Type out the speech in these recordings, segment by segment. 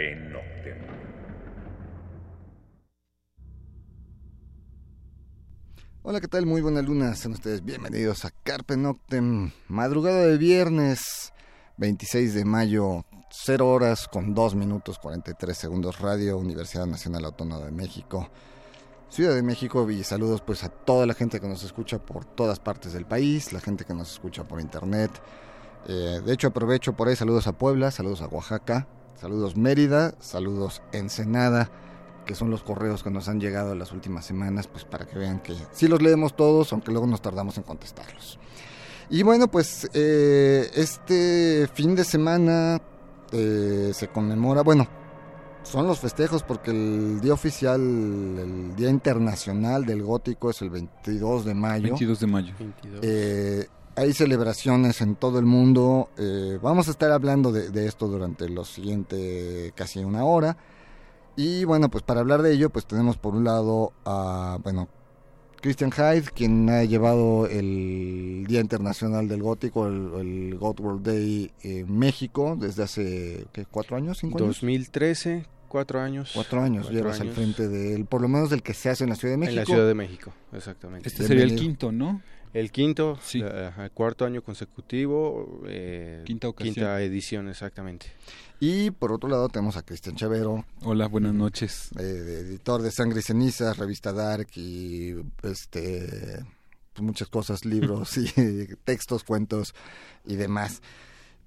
Noctem. Hola, ¿qué tal? Muy buena luna. Sean ustedes bienvenidos a Carpe Noctem. Madrugada de viernes, 26 de mayo, 0 horas con 2 minutos 43 segundos. Radio Universidad Nacional Autónoma de México. Ciudad de México y saludos pues a toda la gente que nos escucha por todas partes del país, la gente que nos escucha por internet. Eh, de hecho aprovecho por ahí saludos a Puebla, saludos a Oaxaca, saludos Mérida, saludos Ensenada, que son los correos que nos han llegado en las últimas semanas, pues para que vean que sí los leemos todos, aunque luego nos tardamos en contestarlos. Y bueno, pues eh, este fin de semana eh, se conmemora, bueno, son los festejos porque el día oficial, el día internacional del gótico es el 22 de mayo. 22 de mayo. Eh, hay celebraciones en todo el mundo. Eh, vamos a estar hablando de, de, esto durante los siguientes casi una hora. Y bueno, pues para hablar de ello, pues tenemos por un lado a, bueno, Christian Hyde, quien ha llevado el Día Internacional del Gótico, el, el God World Day en México desde hace, ¿qué, cuatro años, cinco años? 2013, cuatro años. Cuatro años cuatro llevas años. al frente de él, por lo menos del que se hace en la Ciudad de México. En la Ciudad de México, exactamente. Este sería el quinto, ¿no? El quinto, sí. el cuarto año consecutivo, eh, quinta ocasión. Quinta edición, exactamente. Y por otro lado tenemos a Cristian Chavero. Hola, buenas noches. Eh, editor de Sangre y Cenizas, revista Dark y este pues muchas cosas, libros y textos, cuentos y demás.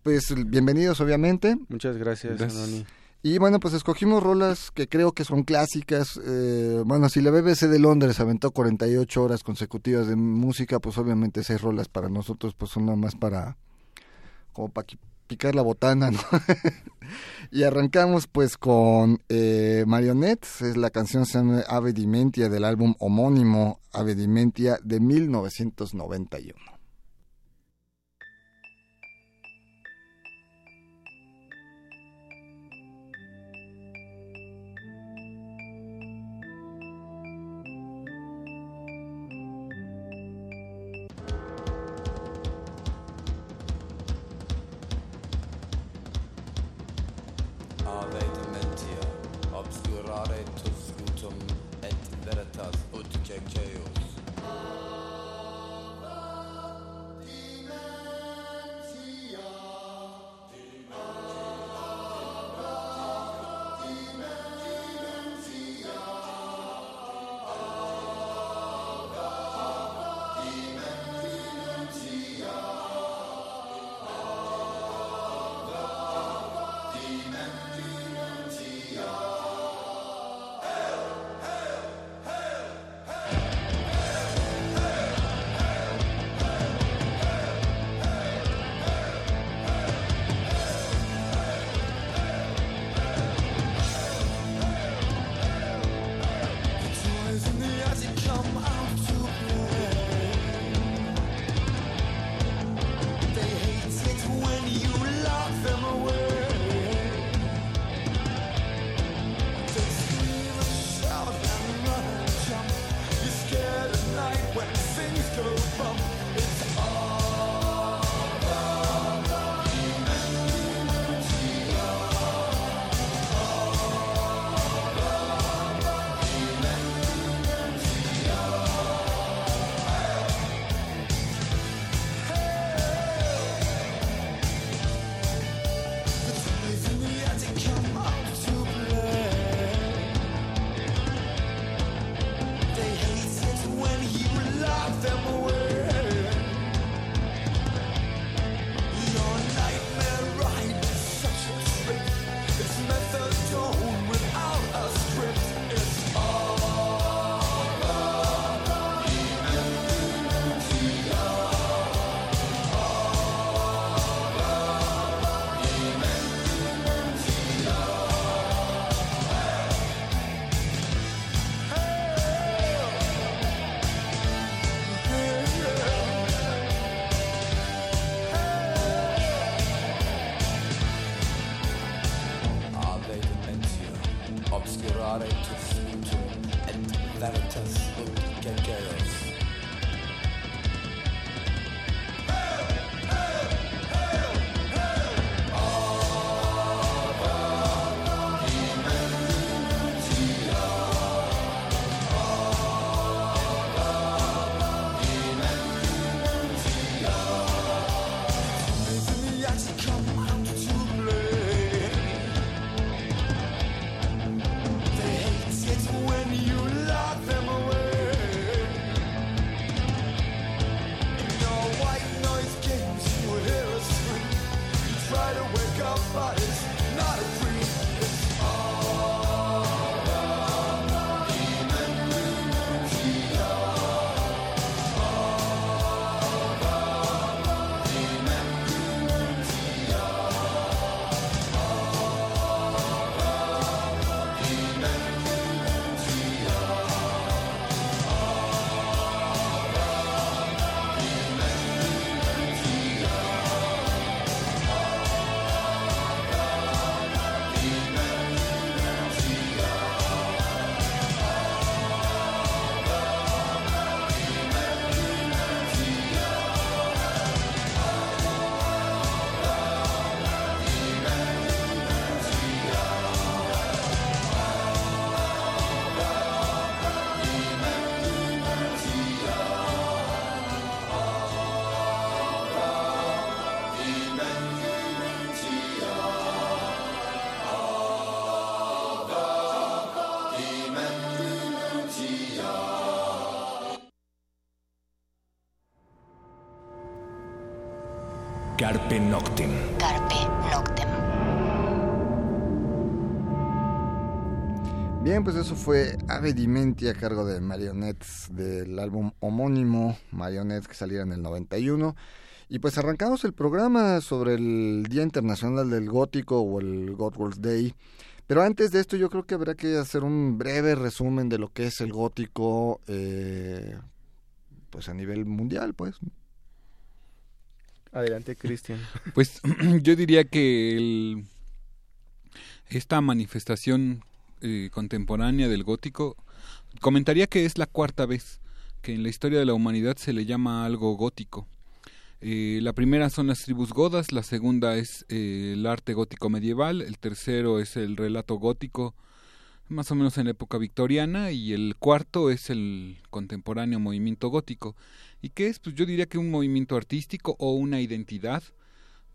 Pues bienvenidos obviamente. Muchas gracias, gracias. Anoni. Y bueno, pues escogimos rolas que creo que son clásicas. Eh, bueno, si la BBC de Londres aventó 48 horas consecutivas de música, pues obviamente seis rolas para nosotros pues son nada más para como para picar la botana, ¿no? y arrancamos pues con eh, Marionettes, es la canción se Ave Dimentia del álbum homónimo Ave Dimentia de 1991. Carpe Noctem. Carpe Noctem. Bien, pues eso fue Ave Dimenti a cargo de Marionettes del álbum homónimo Marionettes que saliera en el 91. Y pues arrancamos el programa sobre el Día Internacional del Gótico o el Godwall's Day. Pero antes de esto yo creo que habrá que hacer un breve resumen de lo que es el gótico eh, pues a nivel mundial, pues. Adelante, Cristian. Pues yo diría que el, esta manifestación eh, contemporánea del gótico, comentaría que es la cuarta vez que en la historia de la humanidad se le llama algo gótico. Eh, la primera son las tribus godas, la segunda es eh, el arte gótico medieval, el tercero es el relato gótico, más o menos en la época victoriana, y el cuarto es el contemporáneo movimiento gótico. ¿Y qué es? Pues yo diría que un movimiento artístico o una identidad.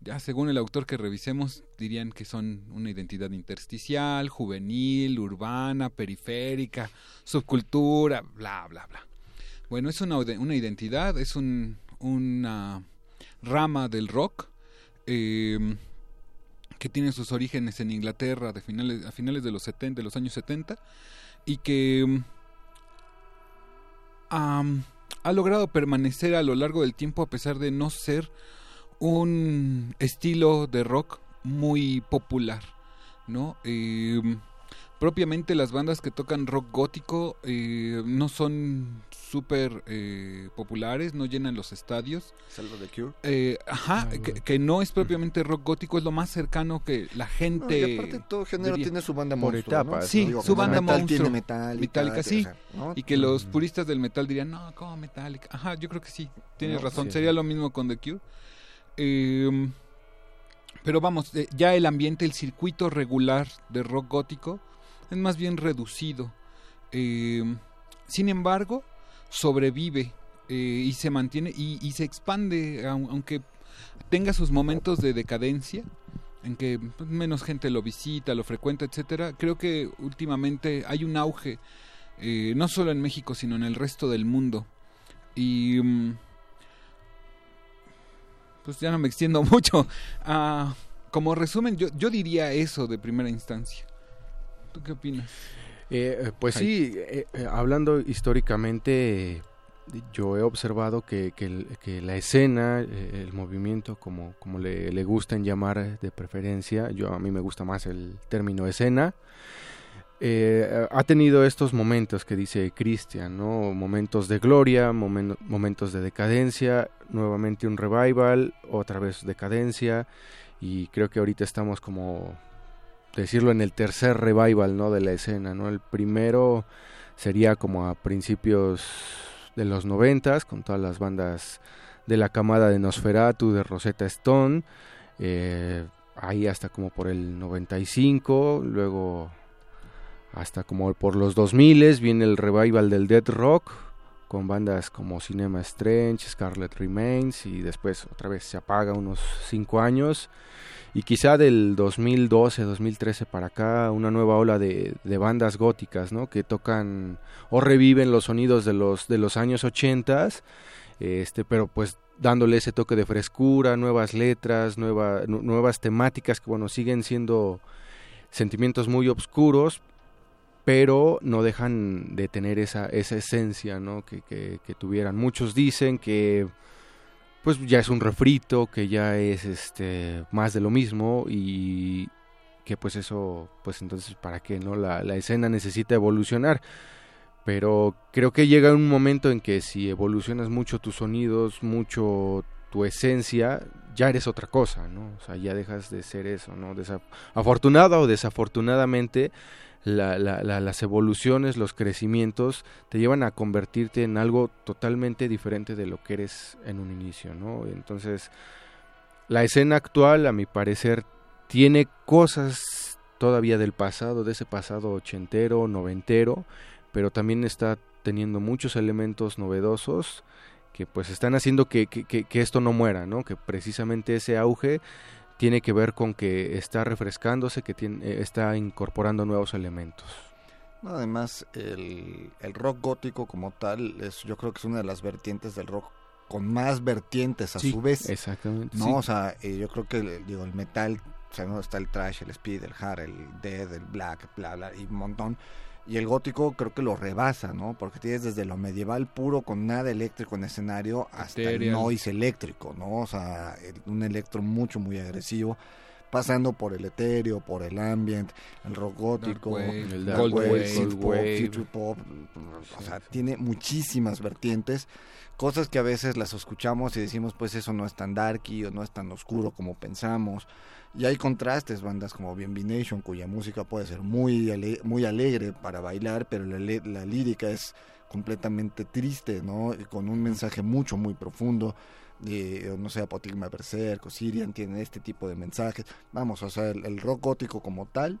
Ya según el autor que revisemos, dirían que son una identidad intersticial, juvenil, urbana, periférica, subcultura, bla, bla, bla. Bueno, es una, una identidad, es un, una rama del rock eh, que tiene sus orígenes en Inglaterra de finales, a finales de los, 70, de los años 70 y que um, ha logrado permanecer a lo largo del tiempo a pesar de no ser un estilo de rock muy popular, ¿no? Eh, propiamente las bandas que tocan rock gótico eh, no son súper eh, populares, no llenan los estadios. ¿Salvo de Cure? Eh, ajá, que, que, no es propiamente rock gótico, es lo más cercano que la gente... No, y aparte todo género diría. tiene su banda Por monstruo, etapas, ¿no? Sí, Digo, su como banda metal monstruo. tiene sí. o sea, ¿no? Y que los puristas del metal dirían, no, ¿cómo Metallica? Ajá, yo creo que sí, tienes No, razón, sí, sería sí. lo mismo con The Cure. Eh, pero vamos, eh, ya el ambiente, el circuito regular de rock gótico es más bien reducido. Eh, sin embargo, sobrevive eh, y se mantiene y, se expande, aun- aunque tenga sus momentos de decadencia, en que pues, menos gente lo visita, lo frecuenta, etcétera. Creo que últimamente hay un auge, eh, no solo en México, sino en el resto del mundo. Y mm, pues ya no me extiendo mucho. Ah, como resumen, yo, yo diría eso de primera instancia. ¿Tú qué opinas? Eh, pues Ay. sí, eh, eh, hablando históricamente, yo he observado que, que el- que la escena, el movimiento, como, como le, le gustan llamar de preferencia, yo a mí me gusta más el término escena, eh, ha tenido estos momentos que dice Cristian, ¿no? Momentos de gloria, momen- momentos de decadencia, nuevamente un revival, otra vez decadencia, y creo que ahorita estamos como decirlo en el tercer revival no de la escena no el primero sería como a principios de los noventas con todas las bandas de la camada de Nosferatu de Rosetta Stone eh, ahí hasta como por el 95 luego hasta como por los 2000 viene el revival del death rock con bandas como Cinema Strange, Scarlet Remains y después otra vez se apaga unos 5 años y quizá del 2012, 2013 para acá una nueva ola de, de bandas góticas, ¿no? Que tocan o reviven los sonidos de los de los años 80, este, pero pues dándole ese toque de frescura, nuevas letras, nueva, nu- nuevas temáticas que bueno siguen siendo sentimientos muy oscuros, pero no dejan de tener esa, esa esencia ¿no? que, que, que tuvieran. Muchos dicen que pues ya es un refrito, que ya es este más de lo mismo y que pues eso, pues entonces para qué, ¿no? La, la escena necesita evolucionar. Pero creo que llega un momento en que si evolucionas mucho tus sonidos, mucho tu esencia, ya eres otra cosa, ¿no? O sea, ya dejas de ser eso, ¿no? Afortunada o desafortunadamente, la- la- la- las evoluciones, los crecimientos te llevan a convertirte en algo totalmente diferente de lo que eres en un inicio, ¿no? Entonces, la escena actual, a mi parecer, tiene cosas todavía del pasado, de ese pasado ochentero, noventero, pero también está teniendo muchos elementos novedosos que pues están haciendo que, que- esto no muera, ¿no? Que precisamente ese auge tiene que ver con que está refrescándose, que tiene, eh, está incorporando nuevos elementos. Además, el, el rock gótico como tal, es, yo creo que es una de las vertientes del rock con más vertientes a Sí, su vez. Exactamente. ¿no? sí. O sea, eh, yo creo que digo, el metal, o sea, ¿no? está el trash, el speed, el hard, el dead, el black, bla, bla, y un montón. Y el gótico creo que lo rebasa, ¿no? Porque tienes desde lo medieval puro con nada eléctrico en escenario hasta el noise eléctrico, ¿no? O sea, el- un electro mucho, muy agresivo. Pasando por el etéreo, por el ambient, el rock gótico, Wave, el dark wave, pop, pop, o sea, tiene muchísimas vertientes, cosas que a veces las escuchamos y decimos, pues eso no es tan darky o no es tan oscuro como pensamos. Y hay contrastes, bandas como Bien Nation, cuya música puede ser muy, ale- muy alegre para bailar, pero la, la lírica es completamente triste, ¿no? Y Con un mensaje mucho, muy profundo. No sé, Apotigma Berserk o Sirian tienen este tipo de mensajes. Vamos, o sea, el, rock gótico como tal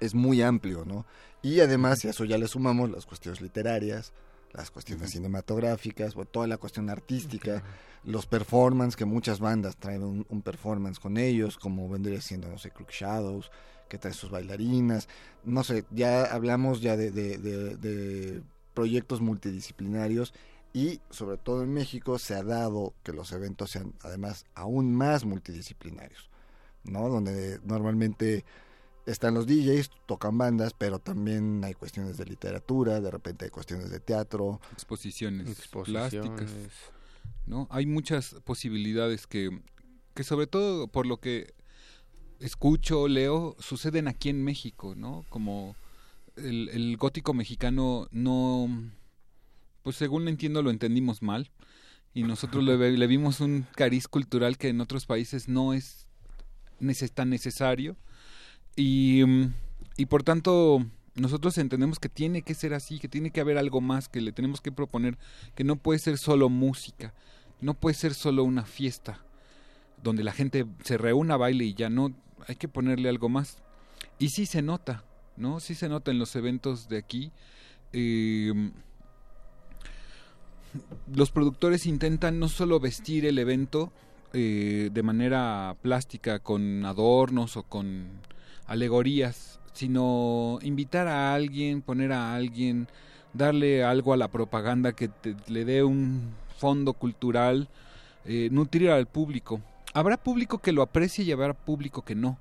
es muy amplio, ¿no? Y además, si a eso ya le sumamos las cuestiones literarias, las cuestiones cinematográficas, o toda la cuestión artística, los performance, que muchas bandas traen un, un performance con ellos, como vendría siendo, no sé, Crook Shadows, que trae sus bailarinas, no sé, ya hablamos ya de, de- de- de proyectos multidisciplinarios y sobre todo en México se ha dado que los eventos sean además aún más multidisciplinarios, ¿no? Donde normalmente están los DJs, tocan bandas, pero también hay cuestiones de literatura, de repente hay cuestiones de teatro, exposiciones, Exposiciones. plásticas, ¿no? Hay muchas posibilidades que, que sobre todo por lo que escucho, leo, suceden aquí en México, ¿no? Como el, el gótico mexicano no, pues según entiendo lo entendimos mal y nosotros le, ve- le vimos un cariz cultural que en otros países no es neces- tan necesario y, mm, y por tanto nosotros entendemos que tiene que ser así, que tiene que haber algo más, que le tenemos que proponer, que no puede ser solo música, no puede ser solo una fiesta donde la gente se reúna, baile y ya no, hay que ponerle algo más. Y sí se nota, ¿no? Sí se nota en los eventos de aquí. eh, los productores intentan no solo vestir el evento eh, de manera plástica con adornos o con alegorías, sino invitar a alguien, poner a alguien, darle algo a la propaganda que te- le dé un fondo cultural, eh, nutrir al público. Habrá público que lo aprecie y habrá público que no,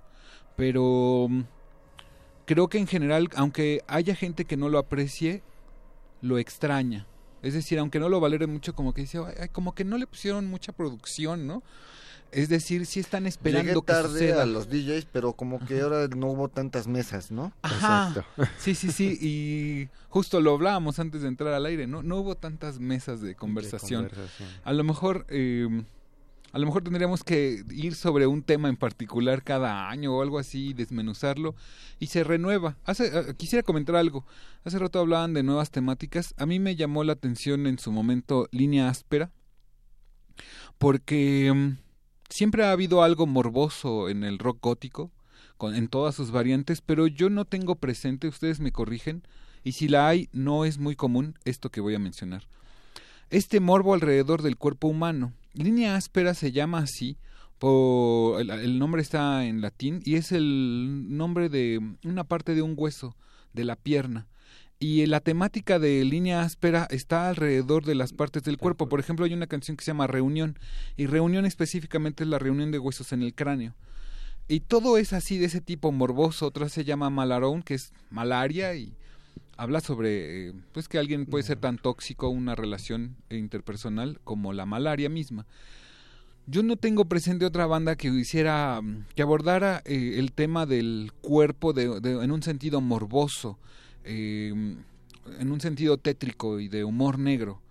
pero mm, creo que en general, aunque haya gente que no lo aprecie, lo extraña. Es decir, aunque no lo valore mucho, como que dice, "Ay, ay, como que no le pusieron mucha producción, ¿no? Es decir, sí están esperando Llegué que tarde suceda. a los DJs, pero como que ahora no hubo tantas mesas, ¿no? Ajá. Exacto. Sí, sí, sí. Y justo lo hablábamos antes de entrar al aire, ¿no? No hubo tantas mesas de De conversación. A lo mejor, eh, a lo mejor tendríamos que ir sobre un tema en particular cada año o algo así, y desmenuzarlo y se renueva. Hace, eh, quisiera comentar algo. Hace rato hablaban de nuevas temáticas. A mí me llamó la atención en su momento Línea Áspera, porque mm, siempre ha habido algo morboso en el rock gótico, con, en todas sus variantes, pero yo no tengo presente, ustedes me corrigen, y si la hay, no es muy común esto que voy a mencionar. Este morbo alrededor del cuerpo humano. Línea áspera se llama así, por, el, el nombre está en latín y es el nombre de una parte de un hueso de la pierna. Y la temática de línea áspera está alrededor de las partes del cuerpo. Por ejemplo, hay una canción que se llama Reunión. Y Reunión específicamente es la reunión de huesos en el cráneo. Y todo es así de ese tipo morboso. Otra se llama Malarón, que es malaria y habla sobre eh, pues que alguien puede ser tan tóxico una relación interpersonal como la malaria misma. Yo no tengo presente otra banda que hiciera que abordara eh, el tema del cuerpo de, de- en un sentido morboso, eh, en un sentido tétrico y de humor negro.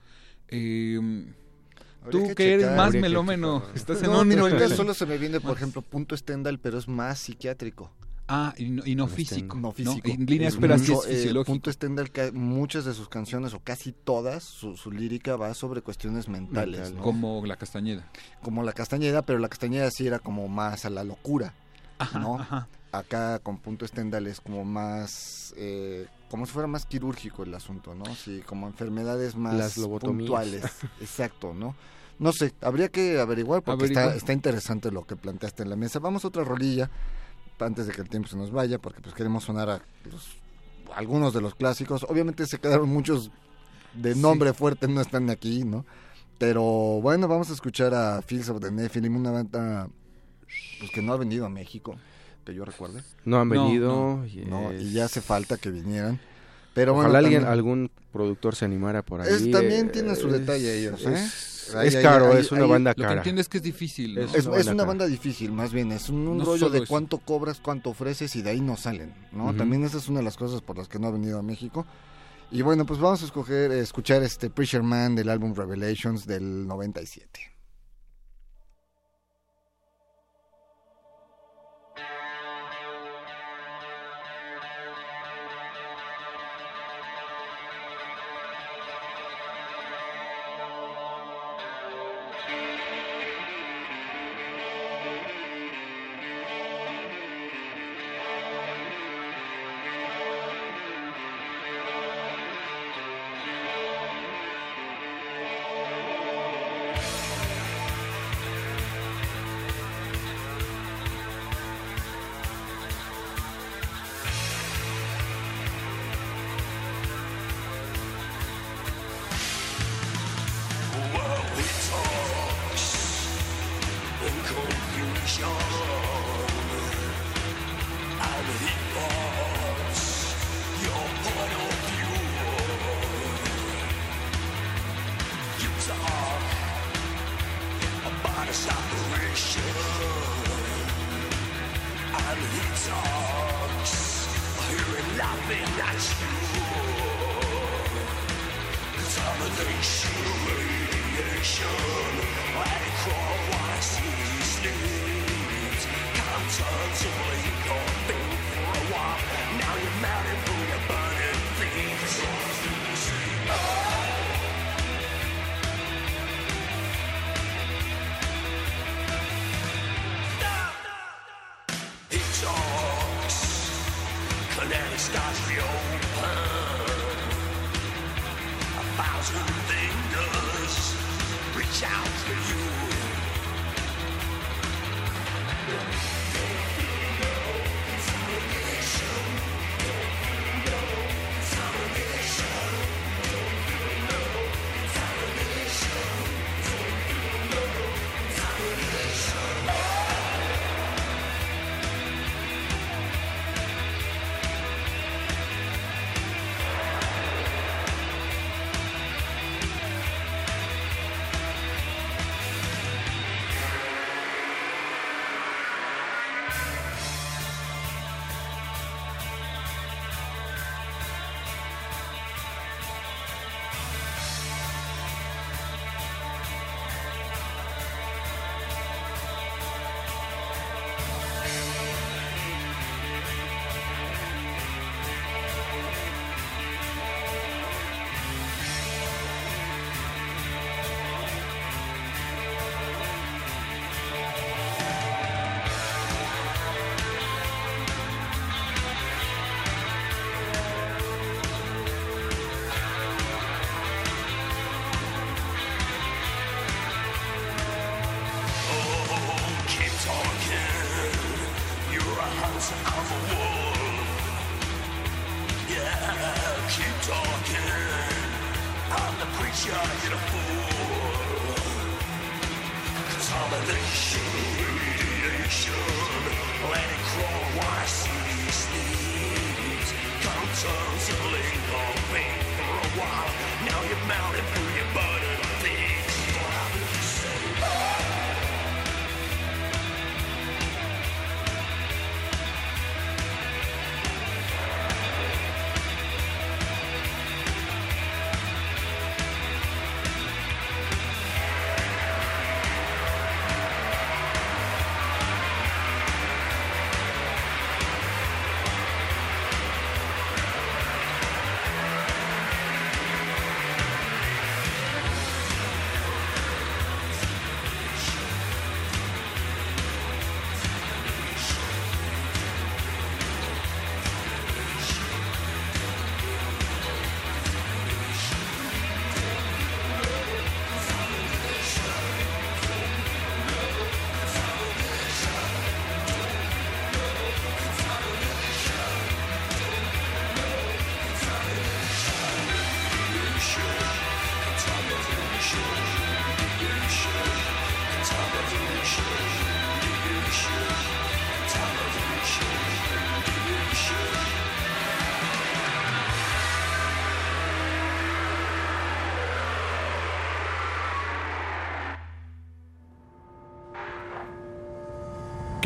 Eh, tú que que eres checar. más que melómeno, checar. estás en No, mira, ahorita solo se me viene, por ejemplo, Punto Stendhal, pero es más psiquiátrico. Ah, y no, y no físico. No físico. En línea Es áspera sí mucho, es eh. Punto Stendhal, muchas de sus canciones, o casi todas, su, su lírica va sobre cuestiones mentales, Mental. ¿no? Como la castañeda. Como la Castañeda, pero la Castañeda sí era como más a la locura. Ajá, ¿No? ajá. Acá con Punto Stendhal es como más, eh, como si fuera más quirúrgico el asunto, ¿no? Sí, como enfermedades más Las puntuales. Exacto, ¿no? No sé, habría que averiguar porque. Está, está interesante lo que planteaste en la mesa. Vamos a otra rolilla antes de que el tiempo se nos vaya porque pues queremos sonar a los- algunos de los clásicos. Obviamente se quedaron muchos de Sí. nombre fuerte, no están aquí, ¿no? Pero bueno, vamos a escuchar a Fields of the Nephilim, una banda pues, que no ha venido a México, que yo recuerde. No han venido. no. y No, es- y ya hace falta que vinieran. Pero Ojalá bueno, alguien, también- algún productor se animara por ahí. Es- también eh, tienen su es- detalle ellos, ¿eh? Es, Ahí- es ahí- caro, ahí- es una ahí- banda Lo que cara. entiendo es que es difícil. ¿no? Es Es, una es banda una cara. banda difícil, más bien. Es un, un No rollo de eso. cuánto cobras, cuánto ofreces y de ahí no salen, ¿no? También esa es una de las cosas por las que no ha venido a México. Y bueno, pues vamos a escoger, eh, escuchar este Preacher Man del álbum Revelations del 97.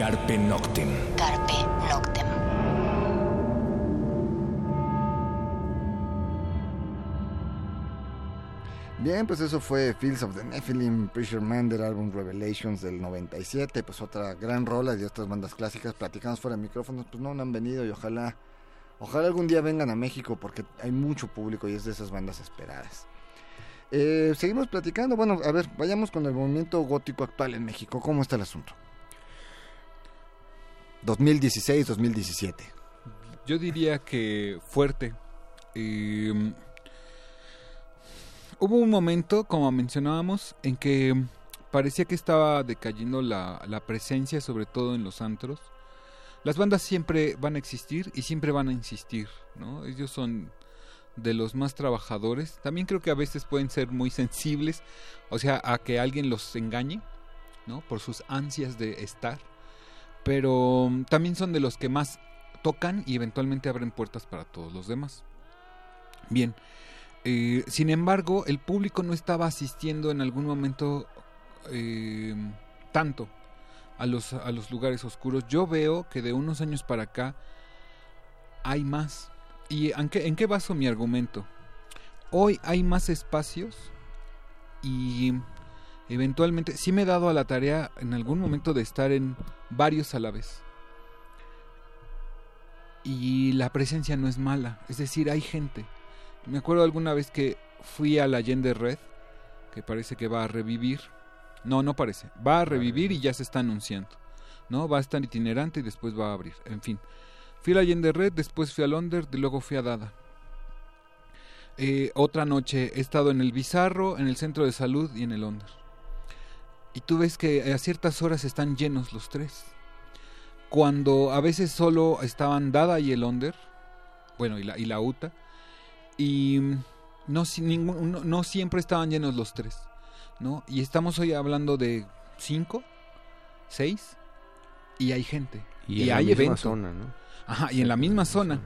Carpe Noctem. Carpe Noctem. Bien, pues eso fue Fields of the Nephilim, Preacher Man del álbum Revelations del 97, pues otra gran rola de estas bandas clásicas. Platicamos fuera de micrófonos, pues no, no han venido y ojalá, ojalá algún día vengan a México porque hay mucho público y es de esas bandas esperadas. Eh, seguimos platicando, bueno, a ver, vayamos con el movimiento gótico actual en México. ¿Cómo está el asunto? 2016-2017. Yo diría que fuerte. Eh, hubo un momento, como mencionábamos, en que parecía que estaba decayendo la, la, presencia, sobre todo en los antros. Las bandas siempre van a existir y siempre van a insistir, ¿no? Ellos son de los más trabajadores. También creo que a veces pueden ser muy sensibles, o sea, a que alguien los engañe, ¿no? Por sus ansias de estar. Pero también son de los que más tocan y eventualmente abren puertas para todos los demás. Bien, eh, sin embargo, el público no estaba asistiendo en algún momento eh, tanto a los, a los lugares oscuros. Yo veo que de unos años para acá hay más. ¿Y en qué, en qué baso mi argumento? Hoy hay más espacios y eventualmente sí me he dado a la tarea en algún momento de estar en varios a la vez. Y la presencia no es mala, es decir, hay gente. Me acuerdo alguna vez que fui a la Allende Red, que parece que va a revivir. No, no parece. Va a revivir y ya se está anunciando. ¿No? Va a estar itinerante y después va a abrir. En fin. Fui a la Allende Red, después fui a Londres y luego fui a Dada. Eh, otra noche he estado en el Bizarro, en el Centro de Salud y en el Londres. Y tú ves que a ciertas horas están llenos los tres. Cuando a veces solo estaban Dada y el Onder, bueno, y la, y la UTA, y no, ningún, no, no, siempre estaban llenos los tres, ¿no? Y estamos hoy hablando de cinco, seis, y hay gente. Y, y en hay la misma zona, ¿no? Ajá, y en la misma zona.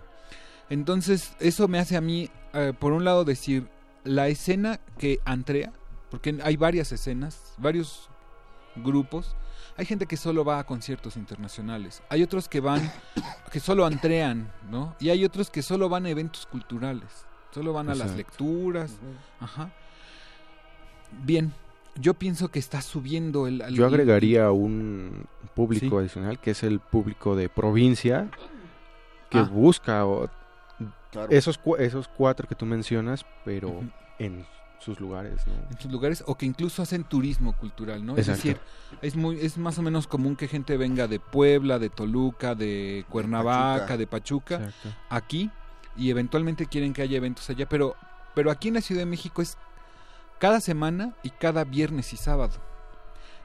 Entonces, eso me hace a mí, eh, por un lado, decir, la escena que Andrea, porque hay varias escenas, varios grupos, hay gente que solo va a conciertos internacionales, hay otros que van, que solo antrean, ¿no? Y hay otros que solo van a eventos culturales, solo van a las lecturas, ajá. Bien, yo pienso que está subiendo el... el- Yo agregaría un público Sí. adicional que es el público de provincia que Ah. busca o- Claro. esos, esos cuatro que tú mencionas, pero en sus lugares, ¿no? en sus lugares o que incluso hacen turismo cultural, ¿no? Es decir, es muy es más o menos común que gente venga de Puebla, de Toluca, de Cuernavaca, Pachuca. de Pachuca, Exacto. aquí y eventualmente quieren que haya eventos allá, pero pero aquí en la Ciudad de México es cada semana y cada viernes y sábado.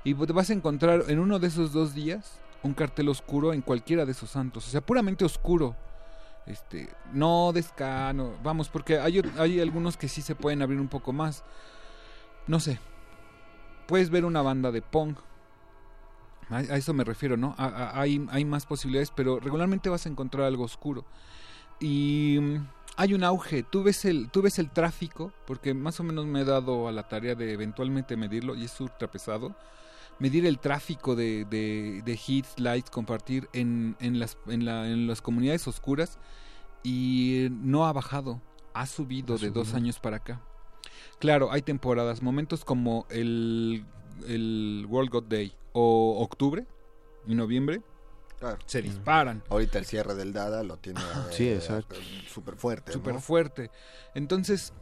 Y te vas a encontrar en uno de esos dos días un cartel oscuro en cualquiera de esos santos, o sea, puramente oscuro. Este, no descano, vamos, porque hay, algunos que sí se pueden abrir un poco más. No sé. Puedes ver una banda de punk. A, eso me refiero, ¿no? Hay, hay más posibilidades, pero regularmente vas a encontrar algo oscuro. Y mm, hay un auge. Tú ves el, tú ves el tráfico, porque más o menos me he dado a la tarea de eventualmente medirlo, y es ultra pesado. Medir el tráfico de, de, de hits, likes, compartir en, en, las, en, la, en las comunidades oscuras. Y no ha bajado, ha subido Ha de dos años para acá. Claro, hay temporadas, momentos como el, el World God Day o octubre y noviembre Claro. se disparan. Ahorita el cierre del Dada lo tiene Sí, exacto. súper fuerte. súper ¿no? fuerte. Entonces,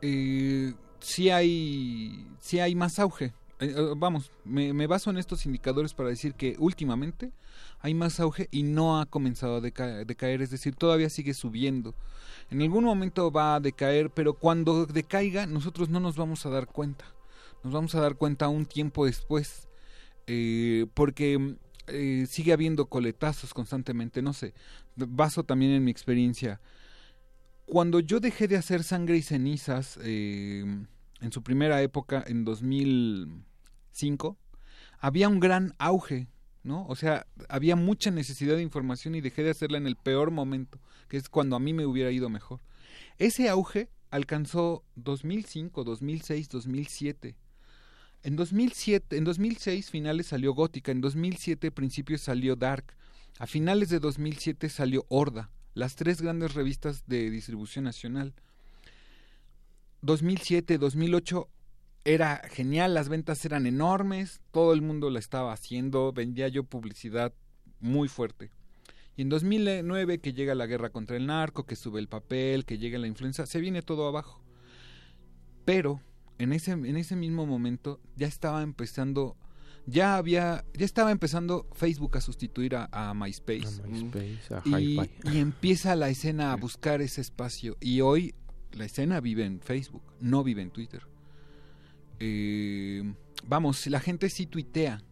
eh, sí hay, sí hay más auge. Eh, eh, vamos, me, baso en estos indicadores para decir que últimamente hay más auge y no ha comenzado a deca- decaer, es decir, todavía sigue subiendo. En algún momento va a decaer, pero cuando decaiga nosotros no nos vamos a dar cuenta. Nos vamos a dar cuenta un tiempo después, eh, porque eh, sigue habiendo coletazos constantemente, no sé, baso también en mi experiencia. Cuando yo dejé de hacer sangre y cenizas eh, en su primera época, en 2005, había un gran auge, ¿no? O sea, había mucha necesidad de información y dejé de hacerla en el peor momento, que es cuando a mí me hubiera ido mejor. Ese auge alcanzó 2005, 2006, 2007. En 2007, en 2006 finales salió Gótica, en 2007 principios salió Dark, a finales de 2007 salió Horda, las tres grandes revistas de distribución nacional. 2007, 2008 era genial, las ventas eran enormes, todo el mundo la estaba haciendo, vendía yo publicidad muy fuerte. Y en 2009 que llega la guerra contra el narco, que sube el papel, que llega la influenza, se viene todo abajo. Pero en ese, en ese mismo momento ya estaba empezando, ya había, ya estaba empezando Facebook a sustituir a, MySpace. y, y, empieza la escena a buscar ese espacio. Y hoy la escena vive en Facebook, no vive en Twitter. Eh, vamos, la gente sí tuitea,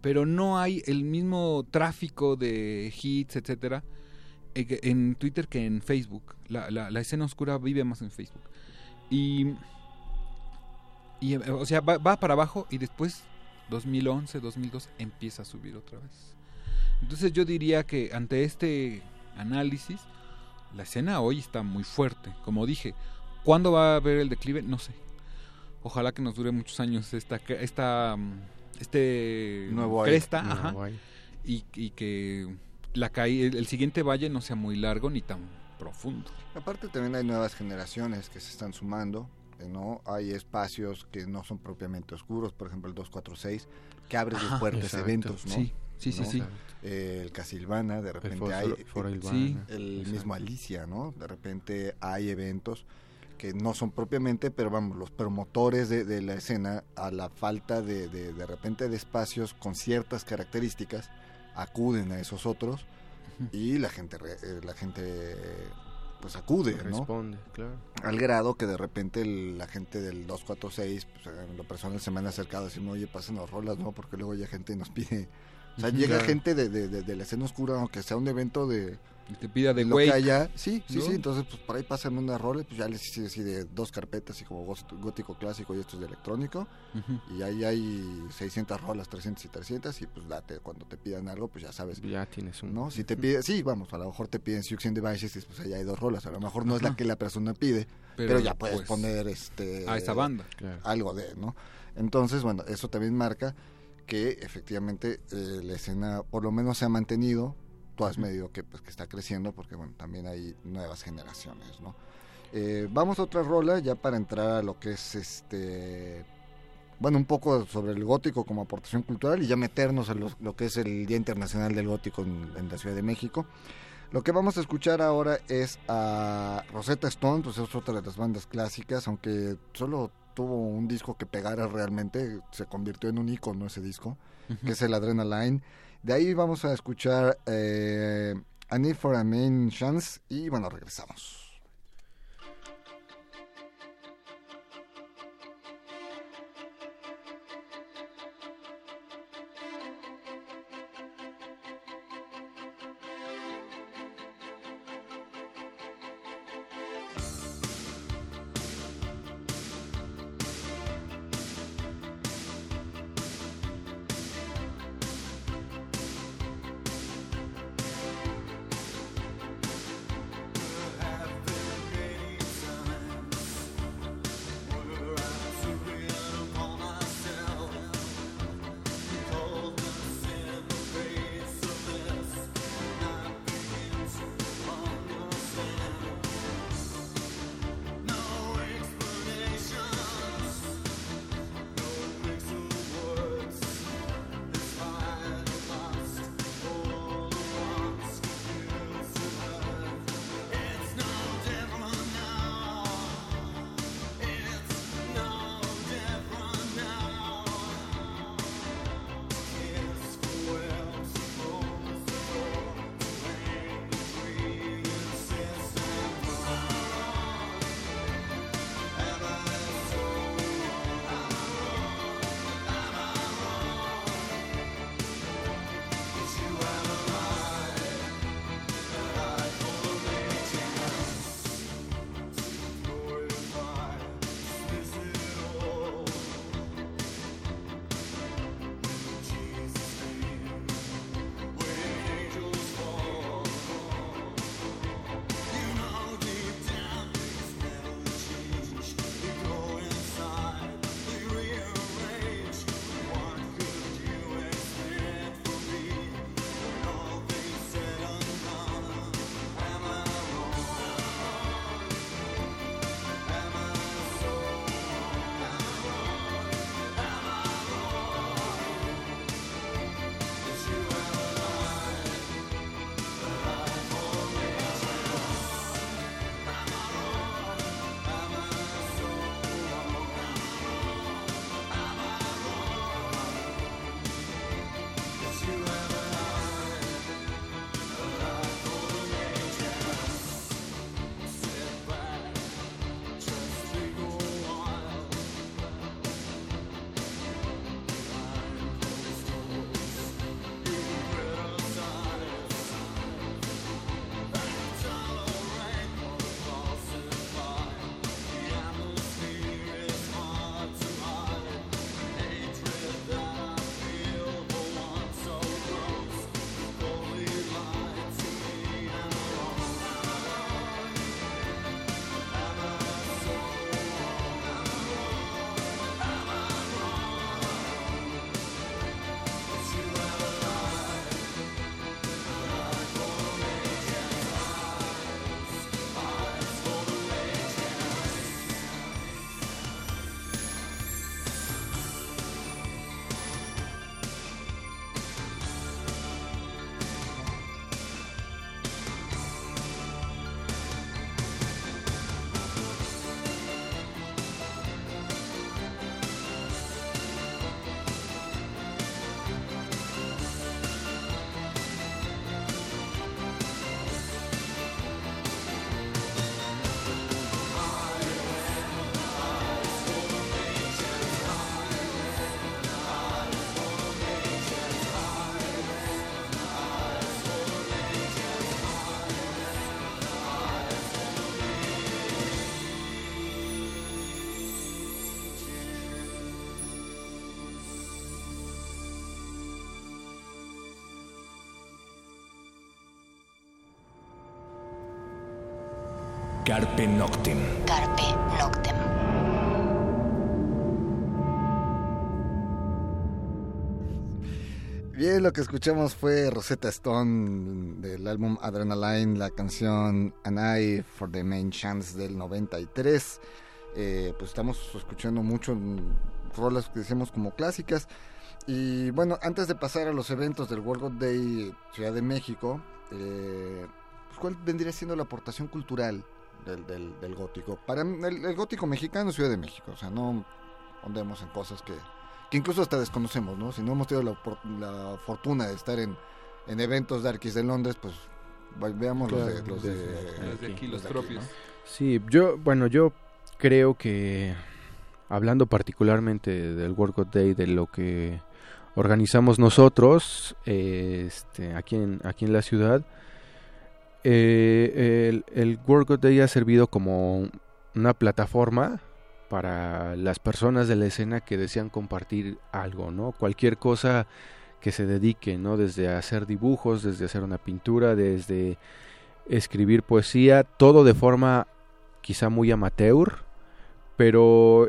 pero no hay el mismo tráfico de hits, etcétera, eh, en Twitter que en Facebook. La, escena oscura vive más en Facebook. Y o sea, va, para abajo y después, 2011, 2012, empieza a subir otra vez. Entonces yo diría que ante este análisis, la escena hoy está muy fuerte. Como dije, ¿cuándo va a haber el declive? No sé. Ojalá que nos dure muchos años esta, esta este nuevo cresta, ajá, y, y, que la caída, el siguiente valle no sea muy largo ni tan profundo. Aparte también hay nuevas generaciones que se están sumando ¿no? Hay espacios que no son propiamente oscuros, por ejemplo el 246, que abre de fuertes eventos, ¿no? Sí, sí, sí. Eh, el Casilvana, de repente hay... el mismo Alicia, ¿no? De repente hay eventos que no son propiamente, pero vamos, los promotores de, la escena, a la falta de, de, repente de espacios con ciertas características, acuden a esos otros y la gente, eh, la gente pues acude, ¿no? Responde, claro. Al grado que de repente la gente del 246, pues en lo personal se me han acercado a decirme, oye, pasen las rolas, ¿no? Porque luego ya gente nos pide... O sea, llega gente de, de, de, la escena oscura, aunque sea un evento de te pida de güey. Sí, sí, sí. Entonces, pues por ahí pasan unas roles, pues ya les hice así de dos carpetas, y como gótico clásico y esto es de electrónico. Y ahí hay 600 rolas, 300 y 300. Y pues date, cuando te pidan algo, pues ya sabes. Ya tienes un. ¿No? Si te sí, vamos, a lo mejor te piden Suction Devices, pues ahí hay dos rolas. A lo mejor no es la que la persona pide, pero, ya puedes pues, poner este. A esa banda. Algo de, ¿no? Entonces, bueno, eso también marca que efectivamente eh, la escena por lo menos se ha mantenido tú has medido que, pues, que está creciendo porque bueno, también hay nuevas generaciones, ¿no? Eh, vamos a otra rola ya para entrar a lo que es este bueno, un poco sobre el gótico como aportación cultural y ya meternos en lo, que es el Día Internacional del Gótico en, la Ciudad de México. Lo que vamos a escuchar ahora es a Rosetta Stone, pues es otra de las bandas clásicas, aunque solo tuvo un disco que pegara realmente, se convirtió en un icono ese disco, que es el Adrenaline. De ahí vamos a escuchar eh, A Need for a Main Chance y bueno, regresamos. Carpe Noctem. Carpe Noctem. Bien, lo que escuchamos fue Rosetta Stone del álbum Adrenaline, la canción An Eye for the Main Chance del 93. Eh, pues estamos escuchando mucho rolas que decimos como clásicas. Y bueno, antes de pasar a los eventos del World God Day Ciudad de México, eh, pues, ¿cuál vendría siendo la aportación cultural del, del, del gótico? Para el, el, gótico mexicano, Ciudad de México. O sea, no andemos en cosas que, que incluso hasta desconocemos, ¿no? Si no hemos tenido la, la fortuna de estar en, en eventos de Arquis de Londres, pues veamos claro, los de, los de, de, los de aquí, los, los propios. Aquí, ¿no? Sí, yo, bueno, yo creo que hablando particularmente del World God Day, de lo que organizamos nosotros eh, este, aquí, en, aquí en la ciudad, eh, el, el God Day ha servido como una plataforma para las personas de la escena que desean compartir algo, ¿no? Cualquier cosa que se dedique, ¿no? Desde hacer dibujos, desde hacer una pintura, desde escribir poesía, todo de forma quizá muy amateur, pero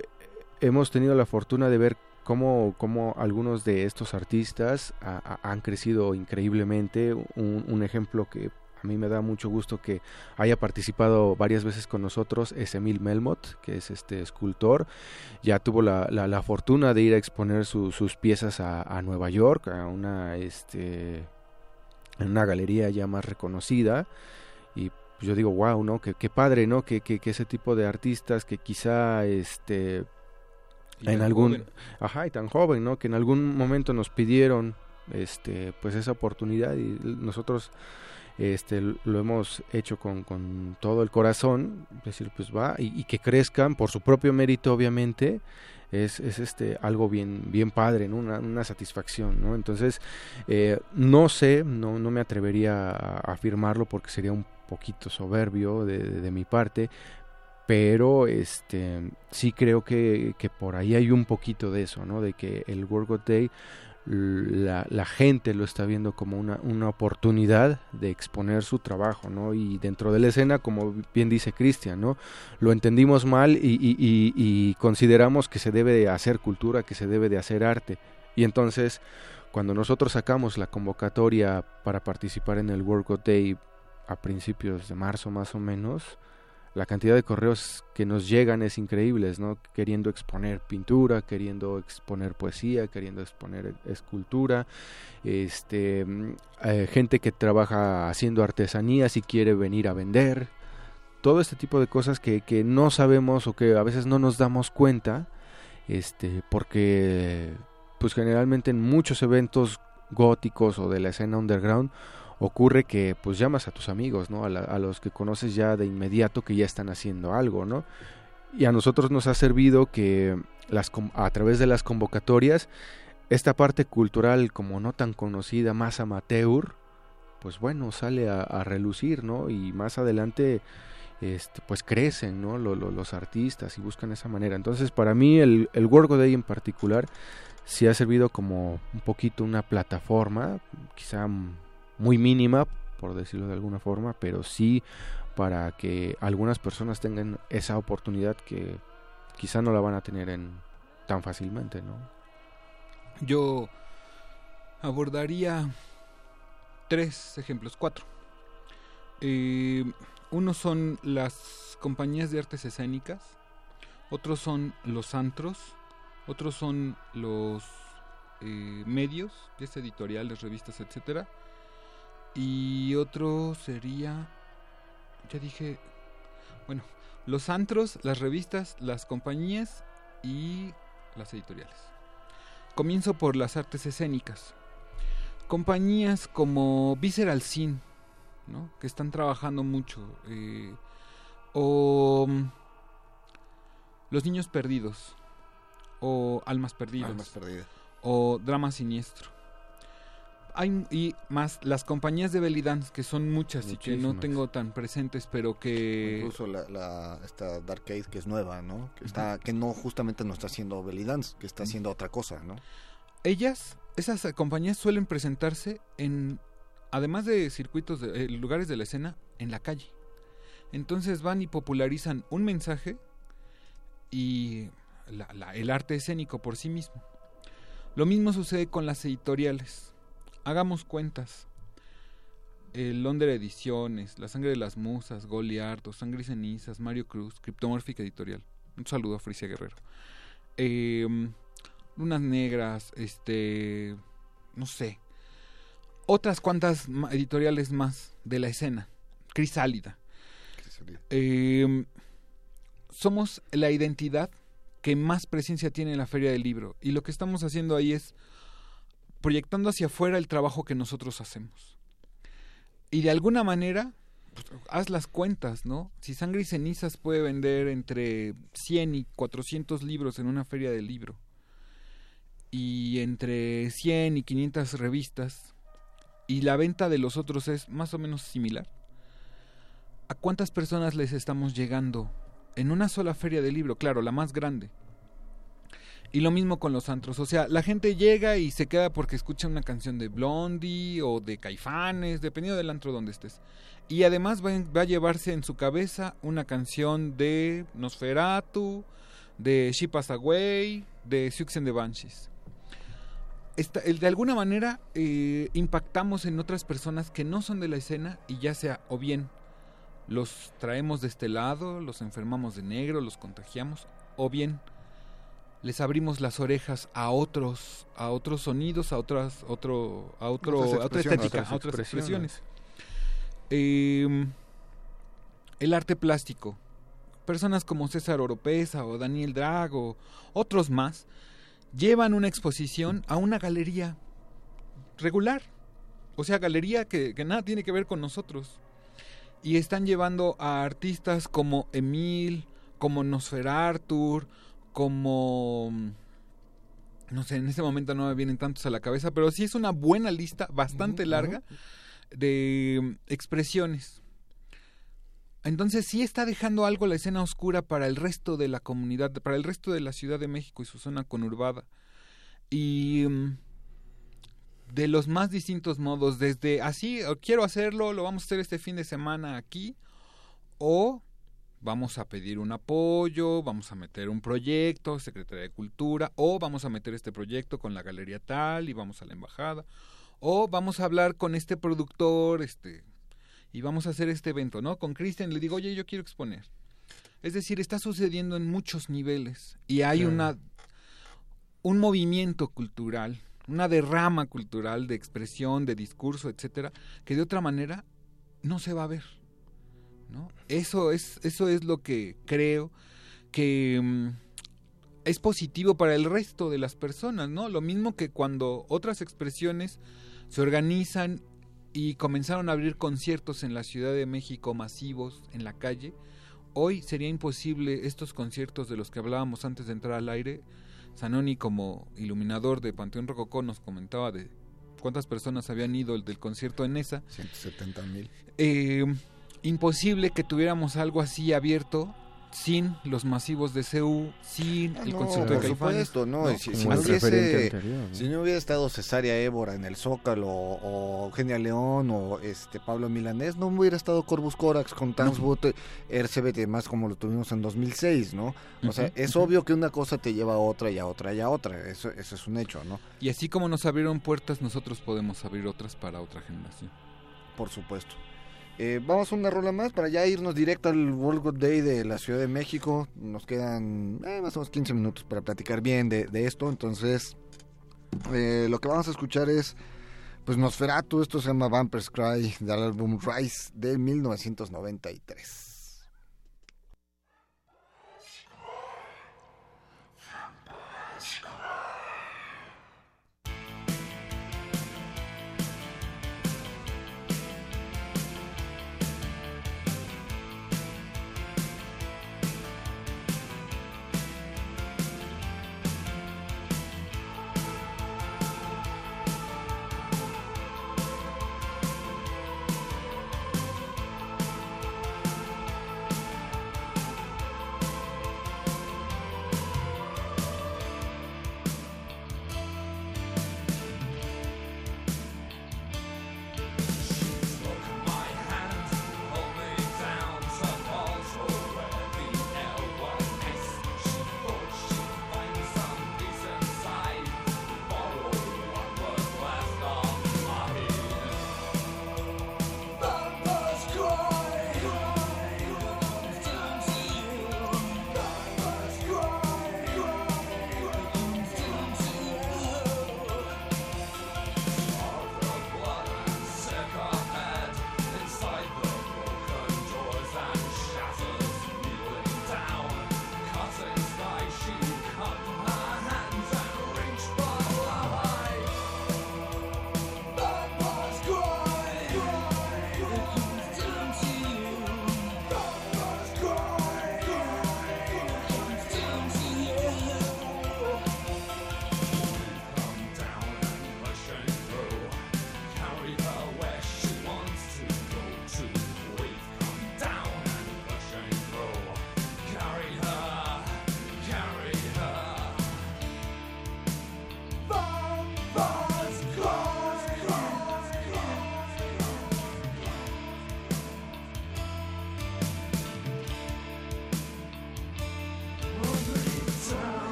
hemos tenido la fortuna de ver cómo, cómo algunos de estos artistas han crecido increíblemente. Un, ejemplo que a mí me da mucho gusto que haya participado varias veces con nosotros es Emil Melmot, que es este escultor. Ya tuvo la, la, la fortuna de ir a exponer su, sus piezas a, a, Nueva York, a una, este, en una galería ya más reconocida. Y yo digo, wow, ¿no? Qué, qué padre, ¿no? Que, que, que, ese tipo de artistas que quizá este en algún joven. ajá y tan joven no que en algún momento nos pidieron este pues esa oportunidad y nosotros este lo hemos hecho con, con todo el corazón decir pues va y, que crezcan por su propio mérito obviamente es, es este algo bien bien padre ¿no? una, una satisfacción no entonces eh, no sé no, no me atrevería a afirmarlo porque sería un poquito soberbio de, de, mi parte pero este sí creo que, que, por ahí hay un poquito de eso, ¿no? De que el God Day la, la, gente lo está viendo como una, una, oportunidad de exponer su trabajo, ¿no? Y dentro de la escena, como bien dice Cristian, ¿no? Lo entendimos mal y, y, y, y, consideramos que se debe de hacer cultura, que se debe de hacer arte. Y entonces, cuando nosotros sacamos la convocatoria para participar en el God Day a principios de marzo más o menos, la cantidad de correos que nos llegan es increíble, ¿no? Queriendo exponer pintura, queriendo exponer poesía, queriendo exponer escultura, este, eh, gente que trabaja haciendo artesanías y quiere venir a vender, todo este tipo de cosas que, que no sabemos o que a veces no nos damos cuenta, este, porque pues generalmente en muchos eventos góticos o de la escena underground ocurre que pues llamas a tus amigos, ¿no? A, los que conoces ya de inmediato que ya están haciendo algo, ¿no? Y a nosotros nos ha servido que las, a través de las convocatorias, esta parte cultural como no tan conocida, más amateur, pues bueno, sale a, relucir, ¿no? Y más adelante, este, pues crecen, ¿no? Lo, lo, los artistas y buscan esa manera. Entonces, para mí, el, el Work Day en particular, sí ha servido como un poquito una plataforma, quizá muy mínima, por decirlo de alguna forma, pero sí para que algunas personas tengan esa oportunidad que quizá no la van a tener en tan fácilmente, ¿no? Yo abordaría tres ejemplos, cuatro. Eh, uno son las compañías de artes escénicas, otros son los antros, otros son los eh, medios, editoriales, revistas, etcétera, y otro sería, ya dije, bueno, los antros, las revistas, las compañías y las editoriales. Comienzo por las artes escénicas. Compañías como Visceral Sin, ¿no? que están trabajando mucho. Eh, o um, Los Niños Perdidos. O Almas Perdidas. Almas Perdidas. O Drama Siniestro hay y más las compañías de belly dance que son muchas Muchísimas. y que no tengo tan presentes pero que incluso la, la esta Dark Age que es nueva no que está uh -huh. que no justamente no está haciendo belly dance que está haciendo uh -huh. otra cosa no ellas esas compañías suelen presentarse en además de circuitos de eh, lugares de la escena en la calle Entonces van y popularizan un mensaje y la- la- el arte escénico por sí mismo. Lo mismo sucede con las editoriales. Hagamos cuentas. El Londres Ediciones, La Sangre de las Musas, Goliardo, Sangre y Cenizas, Mario Cruz, Cryptomorphic Editorial. Un saludo a Frisia Guerrero. Eh, Lunas Negras, este. No sé. Otras cuantas editoriales más de la escena. Crisálida. Eh, somos la identidad que más presencia tiene en la Feria del Libro. Y lo que estamos haciendo ahí es proyectando hacia afuera el trabajo que nosotros hacemos. Y de alguna manera, pues, haz las cuentas, ¿no? Si Sangre y Cenizas puede vender entre 100 y 400 libros en una feria del libro, y entre 100 y 500 revistas, y la venta de los otros es más o menos similar, ¿a cuántas personas les estamos llegando en una sola feria del libro? Claro, la más grande. Y lo mismo con los antros. O sea, la gente llega y se queda porque escucha una canción de Blondie o de Caifanes, dependiendo del antro donde estés. Y además va, a llevarse en su cabeza una canción de Nosferatu, de She Passed Away, de Siouxsie and the Banshees. De alguna manera eh, impactamos en otras personas que no son de la escena y ya sea o bien los traemos de este lado, los enfermamos de negro, los contagiamos, o bien les abrimos las orejas a otros, a otros sonidos, a otras, otro, a otro, Otras a otra expresiones. estética, Otras a otras expresiones. expresiones. Eh, el arte plástico. Personas como César Oropesa o Daniel Drago, otros más, llevan una exposición a una galería regular. O sea, galería que, que nada tiene que ver con nosotros. Y están llevando a artistas como Emil, como Nosferartur, como... No sé, en este momento no me vienen tantos a la cabeza, pero sí es una buena lista, bastante larga, de mm, expresiones. Entonces sí está dejando algo la escena oscura para el resto de la comunidad, para el resto de la Ciudad de México y su zona conurbada. Y mm, de los más distintos modos, desde así, o quiero hacerlo, lo vamos a hacer este fin de semana aquí, o vamos a pedir un apoyo, vamos a meter un proyecto, Secretaría de Cultura, o vamos a meter este proyecto con la galería tal y vamos a la embajada, o vamos a hablar con este productor, este, y vamos a hacer este evento, ¿no? Con Cristian le digo, oye, yo quiero exponer. Es decir, está sucediendo en muchos niveles y hay Claro. una un movimiento cultural, una derrama cultural de expresión, de discurso, etcétera, que de otra manera no se va a ver. ¿No? Eso es eso es lo que creo que mm, es positivo para el resto de las personas, ¿no? Lo mismo que cuando otras expresiones se organizan y comenzaron a abrir conciertos en la Ciudad de México masivos en la calle. Hoy sería imposible estos conciertos de los que hablábamos antes de entrar al aire. Zanoni como iluminador de Panteón Rococó nos comentaba de cuántas personas habían ido el del concierto en esa. 170 mil. Eh, imposible que tuviéramos algo así abierto sin los masivos de CU, sin el Ah, no, concierto de por Caifanes. supuesto, no, No, y si, si el no referente hubiese, anterior, ¿no? si no hubiera estado Cesárea Évora en el Zócalo o Eugenia León o este Pablo Milanés, no hubiera estado Corbus Corax con Tansbut, RCBT más como lo tuvimos en 2006, ¿no? O sea, es obvio que una cosa te lleva a otra y a otra y a otra, eso, eso es un hecho, ¿no? Y así como nos abrieron puertas, nosotros podemos abrir otras para otra generación. Por supuesto. Eh, vamos a una rola más para ya irnos directo al World Good Day de la Ciudad de México. Nos quedan eh, más o menos 15 minutos para platicar bien de, esto. Entonces, eh, lo que vamos a escuchar es pues Nosferatu. Esto se llama Vampire's Cry del álbum Rise de 1993.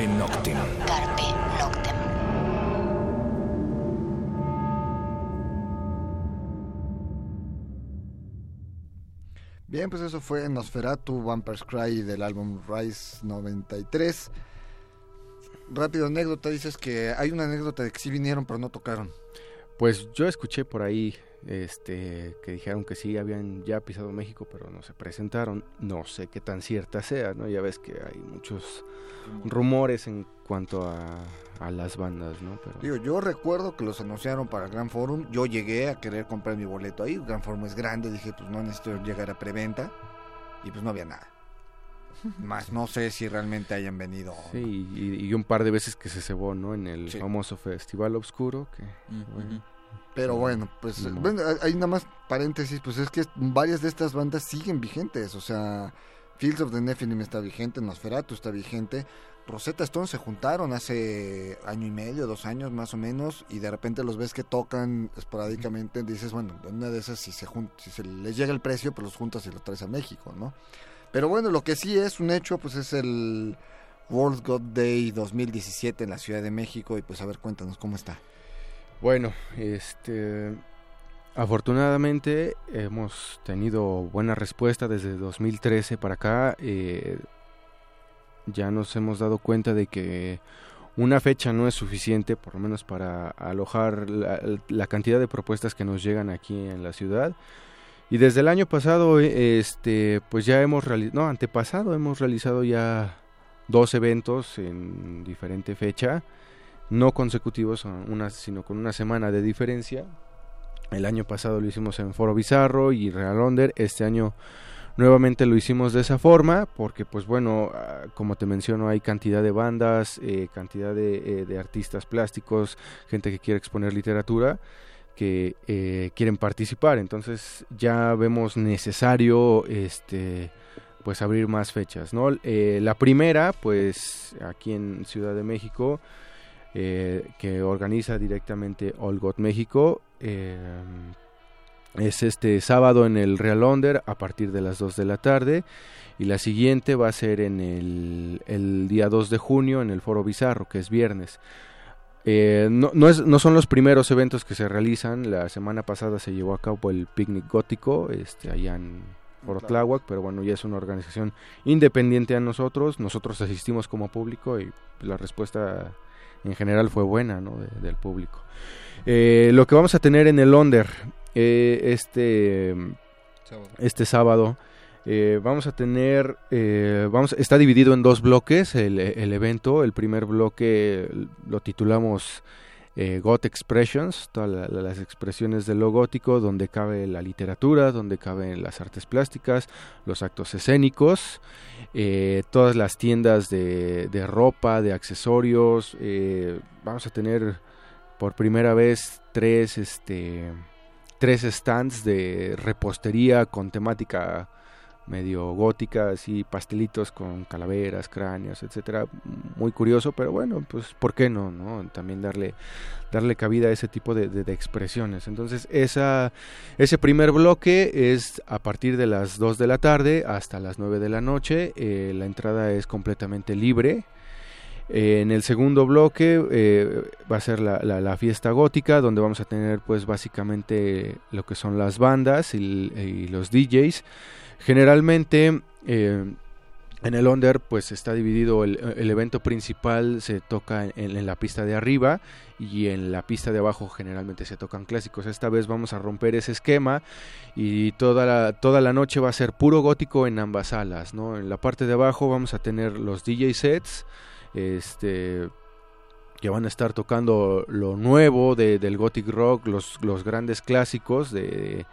Carpe Noctem. Carpe Noctem. Bien, pues eso fue Nosferatu, Vampires Cry del álbum Rise 93. Rápido anécdota, dices que hay una anécdota de que sí vinieron pero no tocaron. Pues yo escuché por ahí este que dijeron que sí habían ya pisado México, pero no se presentaron. No sé qué tan cierta sea, ¿no? Ya ves que hay muchos rumores en cuanto a, a las bandas, ¿no? Pero Digo, yo recuerdo que los anunciaron para el Gran Forum. Yo llegué a querer comprar mi boleto ahí. El Gran Forum es grande. Dije, pues no necesito llegar a preventa. Y pues no había nada. Más no sé si realmente hayan venido. sí, y, y un par de veces que se cebó, ¿no? En el Sí. famoso Festival Obscuro, que bueno, Pero bueno, pues bueno, hay nada más paréntesis. Pues es que varias de estas bandas siguen vigentes. O sea, Fields of the Nephilim está vigente. Nosferatu está vigente. Rosetta Stone se juntaron hace año y medio, dos años más o menos, y de repente los ves que tocan esporádicamente, dices, bueno, en una de esas si se si se les llega el precio, pues los juntas y los traes a México, ¿no? Pero bueno, lo que sí es un hecho, pues es el World God Day 2017 en la Ciudad de México, y pues a ver, cuéntanos cómo está. Bueno, este afortunadamente hemos tenido buena respuesta desde 2013 para acá. eh, ya nos hemos dado cuenta de que una fecha no es suficiente, por lo menos para alojar la, cantidad de propuestas que nos llegan aquí en la ciudad. Y desde el año pasado, este, pues ya hemos realizado, no, antepasado hemos realizado ya dos eventos en diferente fecha no consecutivos, una, sino con una semana de diferencia. El año pasado lo hicimos en Foro Bizarro y Real Under. Este año nuevamente lo hicimos de esa forma porque pues bueno, ah, como te menciono hay cantidad de bandas, eh, cantidad de, eh, de artistas plásticos, gente que quiere exponer literatura que eh, quieren participar. Entonces ya vemos necesario este pues abrir más fechas, ¿no? La primera, pues aquí en Ciudad de México, eh, que organiza directamente All God México. eh, es este sábado en el Real Onder a partir de las 2 de la tarde. Y la siguiente va a ser en el, el día 2 de junio en el Foro Bizarro, que es viernes. Eh, no, no, es- no son los primeros eventos que se realizan. La semana pasada se llevó a cabo el picnic gótico este, allá en Foro Tláhuac, pero bueno, ya es una organización independiente a nosotros. Nosotros asistimos como público y la respuesta en general fue buena ¿no? de- del público. Eh, lo que vamos a tener en el Onder eh, este, Sábado. este sábado. eh, vamos a tener, eh, vamos, está dividido en dos bloques el, el evento. El primer bloque lo titulamos eh, Got Expressions, todas la- la- las expresiones de lo gótico, donde cabe la literatura, donde caben las artes plásticas, los actos escénicos, eh, todas las tiendas de, de ropa, de accesorios. eh, vamos a tener por primera vez tres, este, tres stands de repostería con temática medio gótica, así pastelitos con calaveras, cráneos, etcétera, muy curioso, pero bueno, pues ¿por qué no, no? También darle darle cabida a ese tipo de, expresiones. Entonces, ese primer bloque es a partir de las 2 de la tarde hasta las 9 de la noche, eh, la entrada es completamente libre. Eh, en el segundo bloque eh, va a ser la, la- fiesta gótica, donde vamos a tener pues básicamente lo que son las bandas y los DJs. Generalmente eh, en el Under pues está dividido el, evento principal, se toca en, en la pista de arriba y en la pista de abajo generalmente se tocan clásicos. Esta vez vamos a romper ese esquema y toda la, toda la noche va a ser puro gótico en ambas salas. ¿no? En la parte de abajo vamos a tener los DJ sets. Este, que van a estar tocando lo nuevo de, del gothic rock, los, los grandes clásicos de,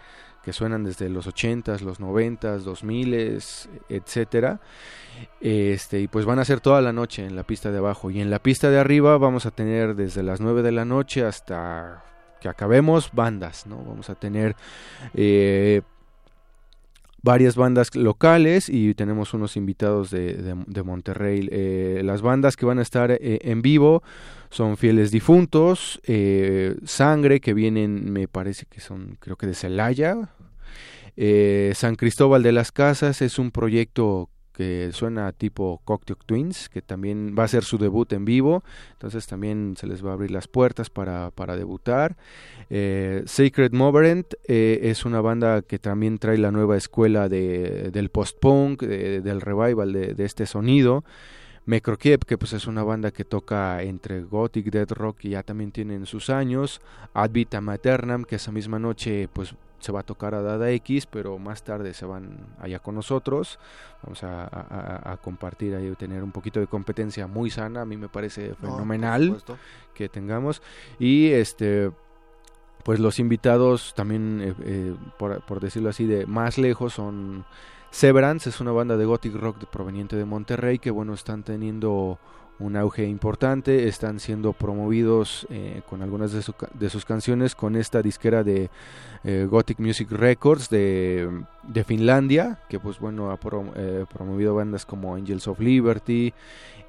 que suenan desde los 80s, los 90s, 2000s, etcétera. Este, y pues van a ser toda la noche en la pista de abajo y en la pista de arriba vamos a tener desde las 9 de la noche hasta que acabemos bandas, ¿no? Vamos a tener eh, varias bandas locales y tenemos unos invitados de, Monterrey. Eh, las bandas que van a estar eh, en vivo son Fieles Difuntos, Sangre, que vienen, me parece que son, creo que de Celaya. Eh, San Cristóbal de las Casas es un proyecto que suena tipo Cocktail Twins, que también va a ser su debut en vivo, entonces también se les va a abrir las puertas para, para debutar. Eh, Sacred Moverent eh, es una banda que también trae la nueva escuela de, del post-punk, del revival de, de este sonido. Mecrokiev, que pues es una banda que toca entre gothic, dead rock y ya también tienen sus años. Advita Maternam, que esa misma noche pues se va a tocar a Dada X, pero más tarde se van allá con nosotros. Vamos a, compartir ahí, tener un poquito de competencia muy sana. A mí me parece fenomenal que tengamos. Y este pues los invitados también, eh, eh, por, por decirlo así, de más lejos son Severance es una banda de gothic rock proveniente de Monterrey que bueno están teniendo un auge importante, están siendo promovidos eh, con algunas de, sus canciones con esta disquera de eh, Gothic Music Records de, Finlandia, que pues bueno ha eh, promovido bandas como Angels of Liberty,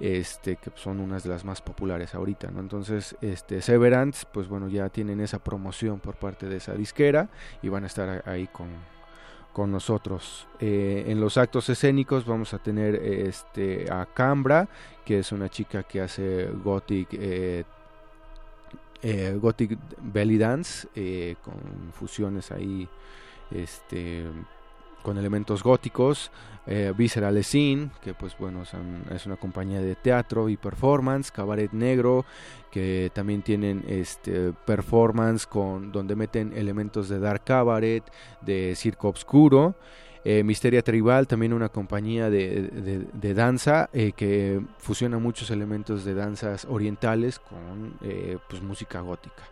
este que son unas de las más populares ahorita, ¿no? Entonces, este Severance, pues bueno, ya tienen esa promoción por parte de esa disquera y van a estar ahí con con nosotros. Eh, en los actos escénicos vamos a tener este, a Cambra, que es una chica que hace gothic, eh, eh, gothic belly dance, con fusiones ahí este, con elementos góticos, eh, Visceral Scene, que pues bueno, es una compañía de teatro y performance, Cabaret Negro, que también tienen este performance con donde meten elementos de dark cabaret, de circo obscuro. Eh, Misteria Tribal, también una compañía de, danza eh, que fusiona muchos elementos de danzas orientales con eh, pues, música gótica.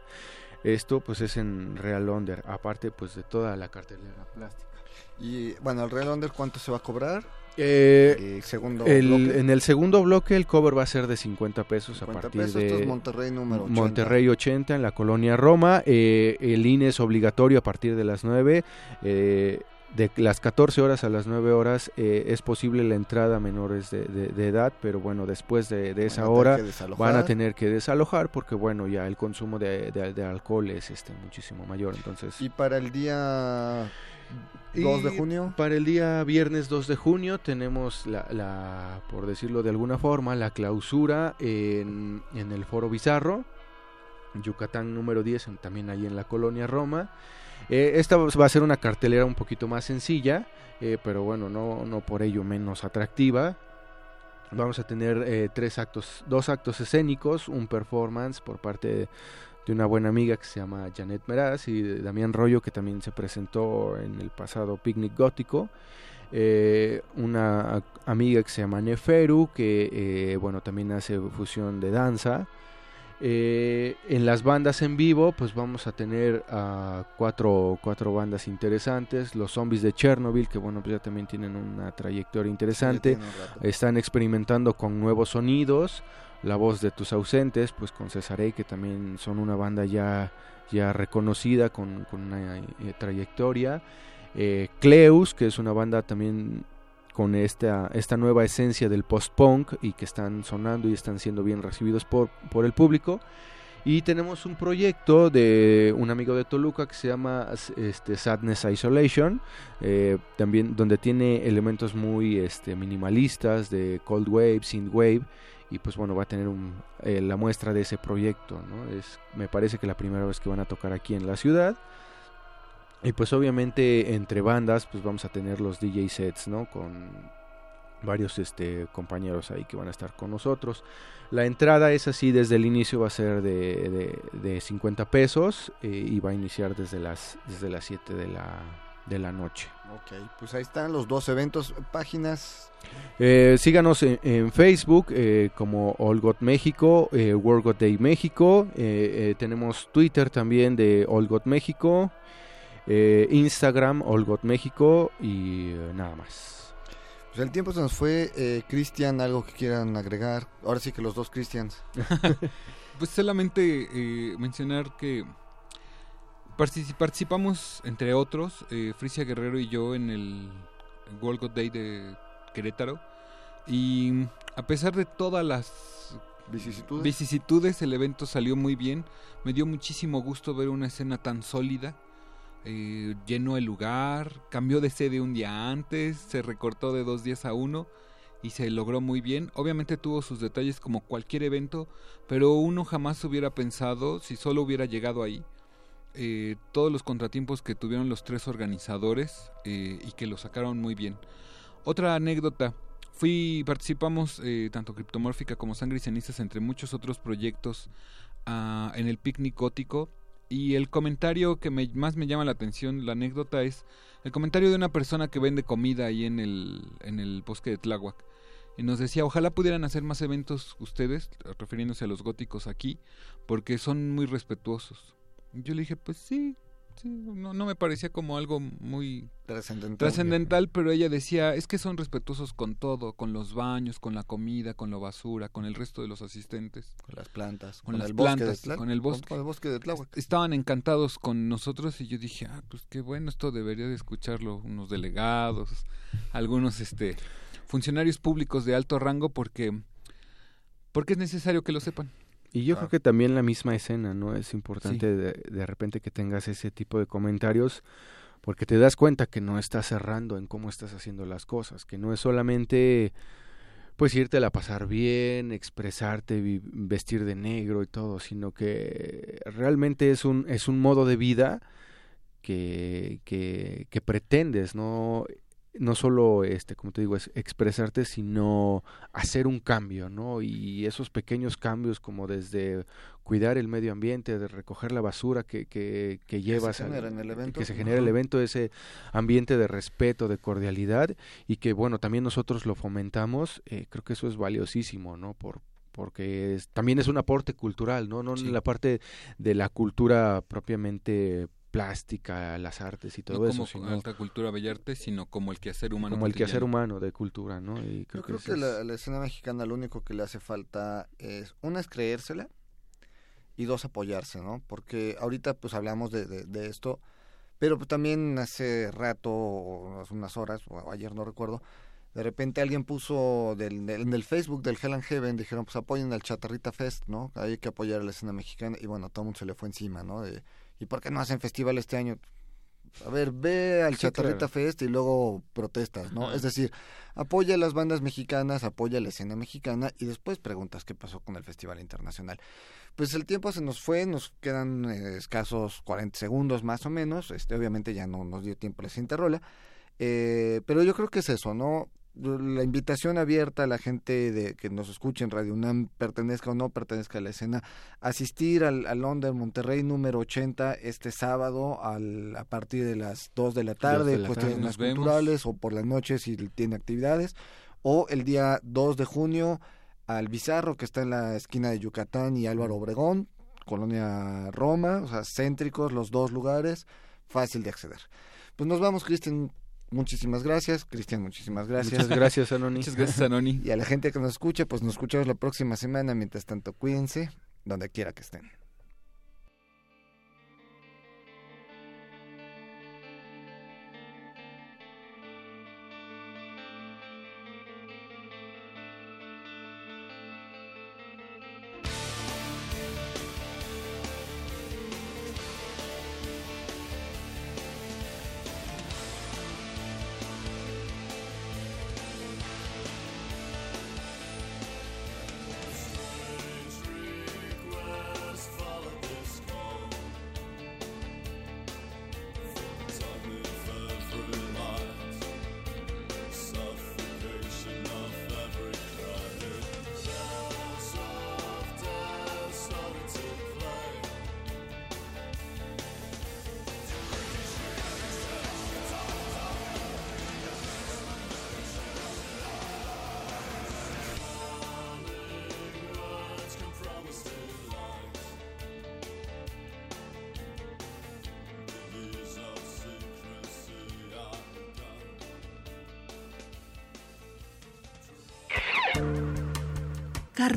Esto pues es en Real Londres, aparte pues de toda la cartelera plástica. Y bueno, el Real Under, ¿cuánto se va a cobrar? Eh, segundo En el segundo bloque el cover va a ser de 50 pesos a partir de esto es Monterrey número 80. Monterrey 80 en la colonia Roma. Eh, el INE es obligatorio a partir de las 9. Eh, de las 14 horas a las 9 horas eh, es posible la entrada a menores de, edad, pero bueno, después de, esa hora van a tener que desalojar porque bueno, ya el consumo de, alcohol es este muchísimo mayor. Entonces, ¿Y para el día 2 de junio. Para el día viernes 2 de junio tenemos la, por decirlo de alguna forma, la clausura en, en el Foro Bizarro, Yucatán número 10, también ahí en la colonia Roma. Eh, esta va a ser una cartelera un poquito más sencilla, eh, pero bueno, no, no por ello menos atractiva. Vamos a tener eh, tres actos, dos actos escénicos, un performance por parte de una buena amiga que se llama Janet Meraz y de Damián Rollo que también se presentó en el pasado Picnic Gótico. Eh, una amiga que se llama Neferu que eh, bueno también hace fusión de danza. Eh, en las bandas en vivo, pues vamos a tener a cuatro, cuatro bandas interesantes. Los zombies de Chernobyl, que bueno, pues ya también tienen una trayectoria interesante. Están experimentando con nuevos sonidos la voz de tus ausentes, pues con Cesarey, que también son una banda ya, ya reconocida con, una eh, trayectoria. Eh, Cleus, que es una banda también con esta, esta nueva esencia del post-punk y que están sonando y están siendo bien recibidos por, por el público. Y tenemos un proyecto de un amigo de Toluca que se llama este, Sadness Isolation, eh, también donde tiene elementos muy este, minimalistas de cold wave, synth wave y pues bueno va a tener un, eh, la muestra de ese proyecto ¿no? es me parece que la primera vez que van a tocar aquí en la ciudad y pues obviamente entre bandas pues vamos a tener los DJ sets no con varios este compañeros ahí que van a estar con nosotros la entrada es así desde el inicio va a ser de, de, 50 pesos eh, y va a iniciar desde las desde las 7 de la de la noche Ok, pues ahí están los dos eventos, páginas. Eh, síganos en, Facebook eh, como All God México, eh, World God Day México. tenemos Twitter también de All God México, Instagram All God México y nada más. Pues el tiempo se nos fue. Cristian, algo que quieran agregar. Ahora sí que los dos Cristians. pues solamente mencionar que participamos, entre otros, eh, Frisia Guerrero y yo en el World God Day de Querétaro. Y a pesar de todas las vicisitudes. el evento salió muy bien. Me dio muchísimo gusto ver una escena tan sólida. Eh, llenó el lugar, cambió de sede un día antes, se recortó de dos días a uno y se logró muy bien. Obviamente tuvo sus detalles como cualquier evento, pero uno jamás hubiera pensado, si solo hubiera llegado ahí, eh, todos los contratiempos que tuvieron los tres organizadores eh, y que lo sacaron muy bien. Otra anécdota, fui, participamos eh, tanto Criptomórfica como Sangre y Cenizas entre muchos otros proyectos ah, en el picnic gótico y el comentario que más me llama la atención, la anécdota es el comentario de una persona que vende comida ahí en el, en el bosque de Tláhuac. Y nos decía, ojalá pudieran hacer más eventos ustedes, refiriéndose a los góticos aquí, porque son muy respetuosos. Yo le dije, pues sí, no, no me parecía como algo muy trascendental. pero ella decía, es que son respetuosos con todo, con los baños, con la comida, con la basura, con el resto de los asistentes. Con las plantas, con, las plantas, con el bosque. Con el bosque de Tláhuac. Estaban encantados con nosotros y yo dije, ah, pues qué bueno, esto debería de escucharlo unos delegados, algunos este funcionarios públicos de alto rango porque porque es necesario que lo sepan. Y yo creo que también la misma escena, ¿no? Es importante de, de, repente que tengas ese tipo de comentarios porque te das cuenta que no estás cerrando en cómo estás haciendo las cosas, que no es solamente pues irte a pasar bien, expresarte, vestir de negro y todo, sino que realmente es un, es un modo de vida que, que, que pretendes, ¿no? No solo este como te digo es expresarte sino hacer un cambio no y esos pequeños cambios como desde cuidar el medio ambiente de recoger la basura que, que, que llevas que se genera en el evento. que se genera el evento ese ambiente de respeto de cordialidad y que bueno también nosotros lo fomentamos eh, creo que eso es valiosísimo no por porque es, también es un aporte cultural, ¿no? No en la parte de la cultura propiamente plástica, las artes y todo no eso. Como alta cultura bellarte, sino como el quehacer humano. Como el quehacer humano de cultura, ¿no? Y creo Yo creo que, la, escena mexicana lo único que le hace falta es, una es creérsela y dos apoyarse, ¿no? Porque ahorita pues hablamos de, de, esto, pero pues, también hace rato, o hace unas horas, o ayer no recuerdo, de repente alguien puso del, en el Facebook del Hell and Heaven, dijeron pues apoyen al Chatarrita Fest, ¿no? Hay que apoyar a la escena mexicana y bueno, todo el mundo se le fue encima, ¿no? De, ¿y por qué no hacen festival este año? A ver, ve al Chatarrita Fest y luego protestas, ¿no? Es decir, apoya a las bandas mexicanas, apoya a la escena mexicana y después preguntas qué pasó con el Festival Internacional. Pues el tiempo se nos fue, nos quedan eh, escasos 40 segundos más o menos, este obviamente ya no nos dio tiempo la siguiente rola, eh, pero yo creo que es eso, ¿no? La invitación abierta a la gente de que nos escuche en Radio UNAM, pertenezca o no pertenezca a la escena, asistir al, al Monterrey número 80 este sábado al, a partir de las 2 de la tarde, cuestiones culturales o por las noches si tiene actividades, o el día 2 de junio al Bizarro que está en la esquina de Yucatán y Álvaro Obregón, Colonia Roma, o sea, céntricos los dos lugares, fácil de acceder. Pues nos vamos, Cristian, Muchísimas gracias, Cristian, muchísimas gracias. Muchas gracias, Anoni. Muchas gracias, Anoni. Y a la gente que nos escucha, pues nos escuchamos la próxima semana. Mientras tanto, cuídense, donde quiera que estén.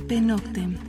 Carpe Noctem.